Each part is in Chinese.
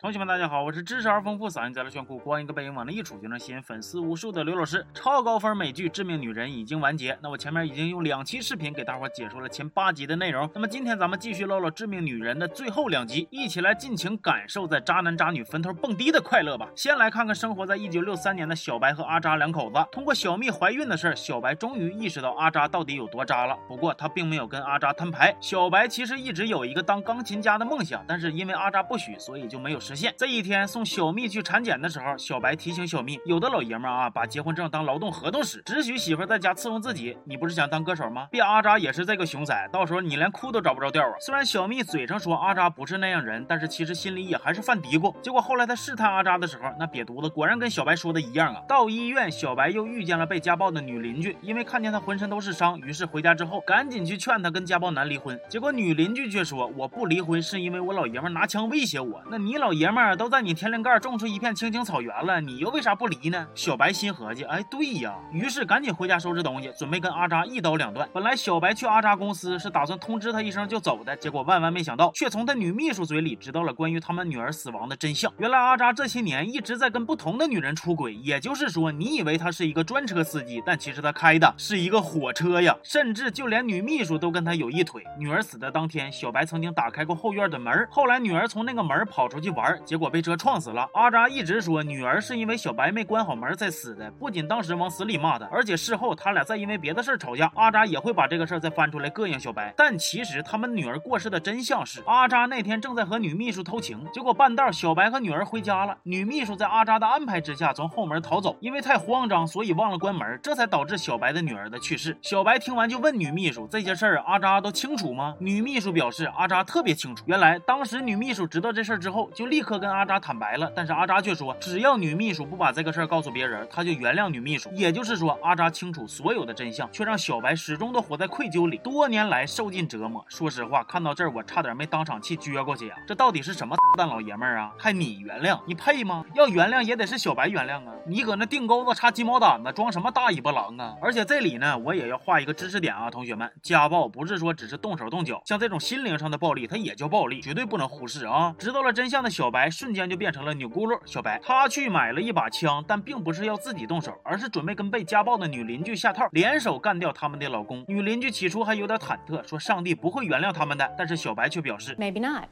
同学们，大家好，我是知识而丰富、嗓音再来炫酷、光一个背影往那一杵就能吸引粉丝无数的刘老师。超高分美剧《致命女人》已经完结，那我前面已经用两期视频给大伙解说了前八集的内容。那么今天咱们继续唠唠《致命女人》的最后两集，一起来尽情感受在渣男渣女坟头蹦迪的快乐吧。先来看看生活在一九六三年的小白和阿扎两口子。通过小蜜怀孕的事儿，小白终于意识到阿扎到底有多渣了。不过他并没有跟阿扎摊牌。小白其实一直有一个当钢琴家的梦想，但是因为阿扎不许，所以就没有实现。这一天。送小蜜去产检的时候，小白提醒小蜜，有的老爷们啊，把结婚证当劳动合同使，只许媳妇在家伺候自己。你不是想当歌手吗？别阿扎也是这个熊仔，到时候你连哭都找不着调啊！虽然小蜜嘴上说阿扎不是那样人，但是其实心里也还是犯嘀咕。结果后来他试探阿扎的时候，那瘪犊子果然跟小白说的一样啊！到医院，小白又遇见了被家暴的女邻居，因为看见他浑身都是伤，于是回家之后赶紧去劝他跟家暴男离婚。结果女邻居却说，我不离婚是因为我老爷们拿枪威胁我。那你老爷们儿都在你天灵盖种出一。一片青青草原了，你又为啥不离呢？小白心合计，哎，对呀，于是赶紧回家收拾东西，准备跟阿扎一刀两断。本来小白去阿扎公司是打算通知他一声就走的，结果万万没想到，却从他女秘书嘴里知道了关于他们女儿死亡的真相。原来阿扎这些年一直在跟不同的女人出轨，也就是说，你以为他是一个专车司机，但其实他开的是一个火车呀，甚至就连女秘书都跟他有一腿。女儿死的当天，小白曾经打开过后院的门，后来女儿从那个门跑出去玩，结果被车撞死了。阿扎。一直说女儿是因为小白没关好门才死的，不仅当时往死里骂他，而且事后他俩再因为别的事吵架，阿扎也会把这个事儿再翻出来膈应小白。但其实他们女儿过世的真相是，阿扎那天正在和女秘书偷情，结果半道小白和女儿回家了，女秘书在阿扎的安排之下从后门逃走，因为太慌张，所以忘了关门，这才导致小白的女儿的去世。小白听完就问女秘书这些事儿，阿扎都清楚吗？女秘书表示阿扎特别清楚。原来当时女秘书知道这事儿之后，就立立刻跟阿扎坦白了，但是阿扎。却说，只要女秘书不把这个事儿告诉别人，他就原谅女秘书。也就是说，阿扎清楚所有的真相，却让小白始终都活在愧疚里，多年来受尽折磨。说实话，看到这儿我差点没当场气撅过去呀！这到底是什么 蛋老爷们儿啊？还你原谅？你配吗？要原谅也得是小白原谅啊！你搁那腚沟子插鸡毛掸子，装什么大尾巴狼啊？而且这里呢，我也要画一个知识点啊，同学们，家暴不是说只是动手动脚，像这种心灵上的暴力，它也叫暴力，绝对不能忽视啊！知道了真相的小小白瞬间就变成了钮咕噜。小白，他去买了一把枪，但并不是要自己动手，而是准备跟被家暴的女邻居下套，联手干掉他们的老公。女邻居起初还有点忐忑，说上帝不会原谅他们的，但是小白却表示，Maybe not。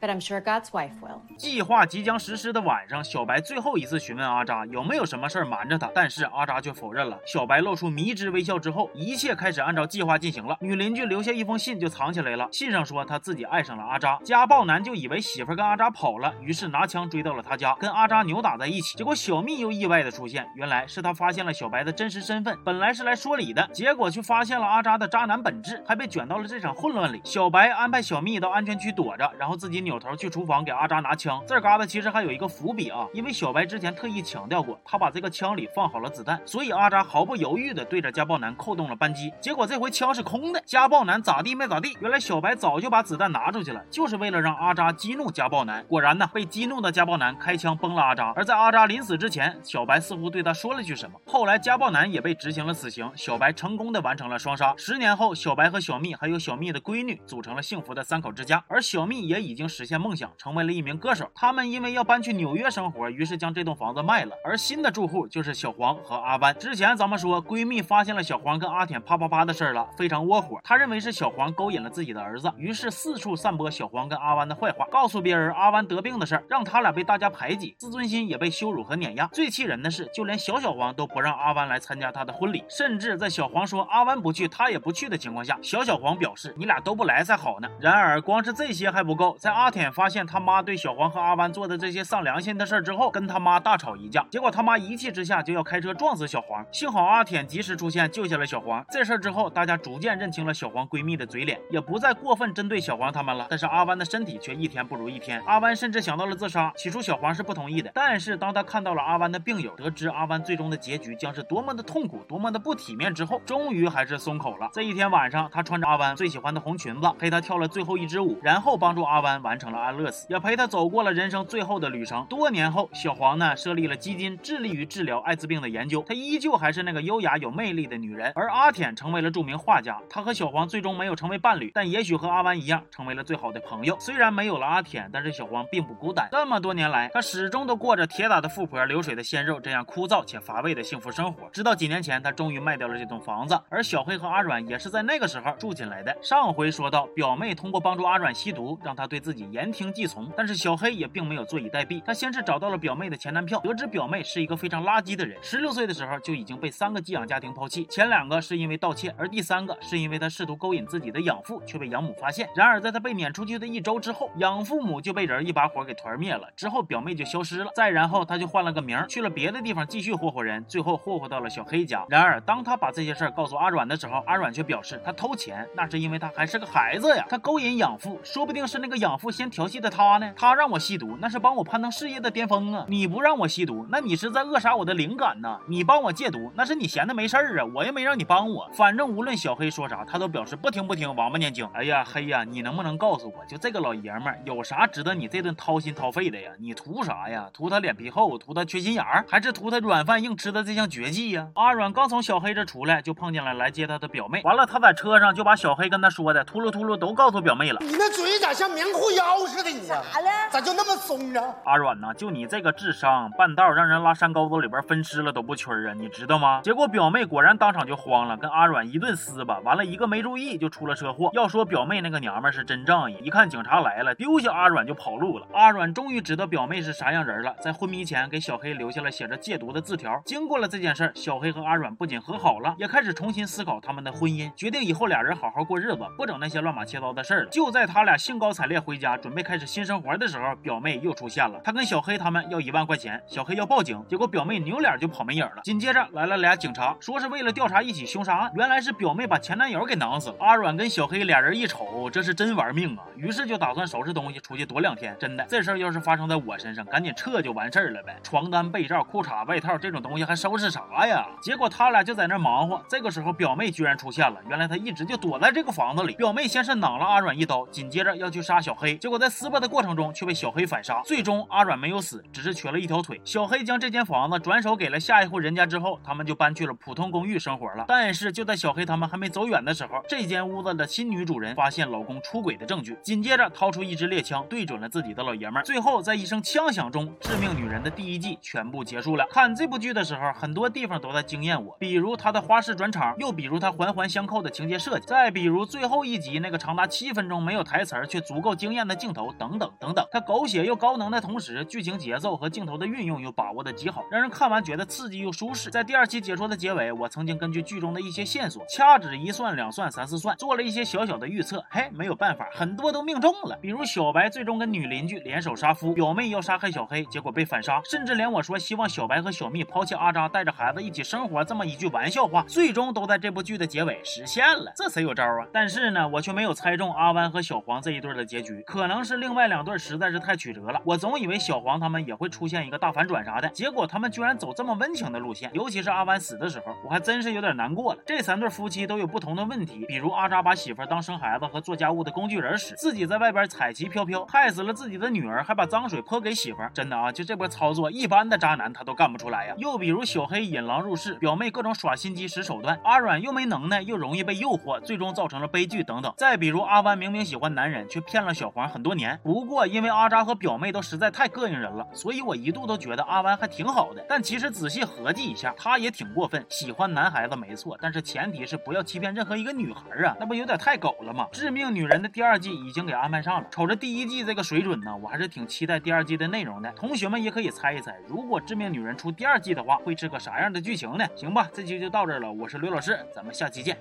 But I'm sure God's wife will。计划即将实施的晚上，小白最后一次询问阿扎有没有什么事儿瞒着他，但是阿扎却否认了。小白露出迷之微笑之后，一切开始按照计划进行了。女邻居留下一封信就藏起来了，信上说他自己爱上了阿扎，家暴男就以为媳妇跟阿扎跑了，于是拿枪追到了他家，跟阿扎扭打在一起。结果小蜜又意外的出现，原来是他发现了小白的真实身份，本来是来说理的，结果却发现了阿扎的渣男本质，还被卷到了这场混乱里。小白安排小蜜到安全区躲着，然后自己扭头去厨房给。阿扎拿枪，这嘎达其实还有一个伏笔啊，因为小白之前特意强调过，他把这个枪里放好了子弹，所以阿扎毫不犹豫的对着家暴男扣动了扳机。结果这回枪是空的，家暴男咋地没咋地。原来小白早就把子弹拿出去了，就是为了让阿扎激怒家暴男。果然呢，被激怒的家暴男开枪崩了阿扎。而在阿扎临死之前，小白似乎对他说了句什么。后来家暴男也被执行了死刑，小白成功的完成了双杀。十年后，小白和小蜜还有小蜜的闺女组成了幸福的三口之家，而小蜜也已经实现梦想，成为。了一名歌手，他们因为要搬去纽约生活，于是将这栋房子卖了。而新的住户就是小黄和阿弯。之前咱们说闺蜜发现了小黄跟阿舔啪啪啪的事儿了，非常窝火。她认为是小黄勾引了自己的儿子，于是四处散播小黄跟阿弯的坏话，告诉别人阿弯得病的事儿，让他俩被大家排挤，自尊心也被羞辱和碾压。最气人的是，就连小小黄都不让阿弯来参加他的婚礼，甚至在小黄说阿弯不去，他也不去的情况下，小小黄表示你俩都不来才好呢。然而，光是这些还不够，在阿阿舔发现他妈。对小黄和阿弯做的这些丧良心的事儿之后，跟他妈大吵一架，结果他妈一气之下就要开车撞死小黄，幸好阿舔及时出现救下了小黄。这事儿之后，大家逐渐认清了小黄闺蜜的嘴脸，也不再过分针对小黄他们了。但是阿弯的身体却一天不如一天，阿弯甚至想到了自杀。起初小黄是不同意的，但是当他看到了阿弯的病友，得知阿弯最终的结局将是多么的痛苦，多么的不体面之后，终于还是松口了。这一天晚上，他穿着阿弯最喜欢的红裙子，陪他跳了最后一支舞，然后帮助阿弯完。完成了安乐死，也陪他走过了人生最后的旅程。多年后，小黄呢设立了基金，致力于治疗艾滋病的研究。她依旧还是那个优雅有魅力的女人。而阿舔成为了著名画家，他和小黄最终没有成为伴侣，但也许和阿湾一样，成为了最好的朋友。虽然没有了阿舔，但是小黄并不孤单。这么多年来，他始终都过着铁打的富婆、流水的鲜肉这样枯燥且乏味的幸福生活。直到几年前，他终于卖掉了这栋房子，而小黑和阿软也是在那个时候住进来的。上回说到，表妹通过帮助阿软吸毒，让他对自己言听计从，但是小黑也并没有坐以待毙。他先是找到了表妹的前男票，得知表妹是一个非常垃圾的人，十六岁的时候就已经被三个寄养家庭抛弃，前两个是因为盗窃，而第三个是因为他试图勾引自己的养父，却被养母发现。然而在他被撵出去的一周之后，养父母就被人一把火给团灭了，之后表妹就消失了。再然后他就换了个名，去了别的地方继续霍霍人，最后霍霍到了小黑家。然而当他把这些事儿告诉阿软的时候，阿软却表示他偷钱那是因为他还是个孩子呀，他勾引养父，说不定是那个养父先调戏的他呢。他让我吸毒，那是帮我攀登事业的巅峰啊！你不让我吸毒，那你是在扼杀我的灵感呢？你帮我戒毒，那是你闲的没事儿啊，我又没让你帮我。反正无论小黑说啥，他都表示不听不听，王八念经。哎呀，黑呀，你能不能告诉我，就这个老爷们儿有啥值得你这顿掏心掏肺的呀？你图啥呀？图他脸皮厚，图他缺心眼儿，还是图他软饭硬吃的这项绝技呀？阿软刚从小黑这出来，就碰见了来接他的表妹。完了，他在车上就把小黑跟他说的秃噜秃噜都告诉表妹了。你那嘴咋像棉裤腰似的？你咋了？咋就那么松呢？阿软呐，就你这个智商，半道让人拉山沟子里边分尸了都不屈啊，你知道吗？结果表妹果然当场就慌了，跟阿软一顿撕吧。完了，一个没注意就出了车祸。要说表妹那个娘们是真仗义，一看警察来了，丢下阿软就跑路了。阿软终于知道表妹是啥样人了，在昏迷前给小黑留下了写着戒毒的字条。经过了这件事儿，小黑和阿软不仅和好了，也开始重新思考他们的婚姻，决定以后俩人好好过日子，不整那些乱码七糟的事儿了。就在他俩兴高采烈回家，准备开始新生活的时候，表妹又出现了。她跟小黑他们要一万块钱，小黑要报警，结果表妹扭脸就跑没影了。紧接着来了俩警察，说是为了调查一起凶杀案，原来是表妹把前男友给囊死了。阿软跟小黑俩人一瞅，这是真玩命啊！于是就打算收拾东西出去躲两天。真的，这事儿要是发生在我身上，赶紧撤就完事儿了呗。床单、被罩、裤衩、外套这种东西还收拾啥呀？结果他俩就在那忙活。这个时候，表妹居然出现了。原来她一直就躲在这个房子里。表妹先是攮了阿软一刀，紧接着要去杀小黑，结果在撕巴的过程中却被小黑反杀。最终阿软没有死，只是瘸了一条腿。小黑将这间房子转手给了下一户人家之后，他们就搬去了普通公寓生活了。但是就在小黑他们还没走远的时候，这间屋子的新女主人发现老公出轨的证据，紧接着掏出一支猎枪对准了自己的老爷们儿。最后在一声枪响中，致命女人的第一季全部结束了。看这部剧的时候，很多地方都在惊艳我，比如它的花式转场，又比如它环环相扣的情节设计，再比如最后一集那个长达七分钟没有台词儿却足够惊艳的镜头，等等等等。它狗血又高能的同时，剧情节奏和镜头的运用又把握的极好，让人看完觉得刺激又舒适。在第二期解说的结尾，我曾经根据剧中的一些线索，掐指一算、两算、三四算，做了一些小小的预测。嘿，没有办法，很多都命中了。比如小白最终跟女邻居联手杀夫，表妹要杀害小黑，结果被反杀，甚至连我说希望小白和小蜜抛弃阿扎，带着孩子一起生活这么一句玩笑话，最终都在这部剧的结尾实现了。这谁有招啊？但是呢，我却没有猜中阿湾和小黄这一对的结局，可能是另外两对实在是太曲折了。我总以为小黄他们也会出现一个大反转啥的，结果他们居然走这么温情的路线。尤其是阿湾死的时候，我还真是有点难过了。这三对夫妻都有不同的问题，比如阿扎把媳妇当生孩子和做家务的工具人使，自己在外边彩旗飘飘，害死了自己的女儿，还把脏水泼给媳妇。真的啊，就这波操作，一般的渣男他都干不出来呀。又比如小黑引狼入室，表妹各种耍心机使手段，阿软又没能耐，又容易被诱惑，最终造成了悲剧等等。再比如阿湾明明喜欢男人，却骗了小黄很多年。不过因为阿扎和表妹都实在太膈应人了，所以我一度都觉得阿湾还挺好的。但其实仔细合计一下，他也挺过分，喜欢男孩子没错，但是前提是不要欺骗任何一个女孩啊，那不有点太狗了吗？致命女人的第二季已经给安排上了，瞅着第一季这个水准呢，我还是挺期待第二季的内容的。同学们也可以猜一猜，如果致命女人出第二季的话，会是个啥样的剧情呢？行吧，这期就到这儿了，我是刘老师，咱们下期见。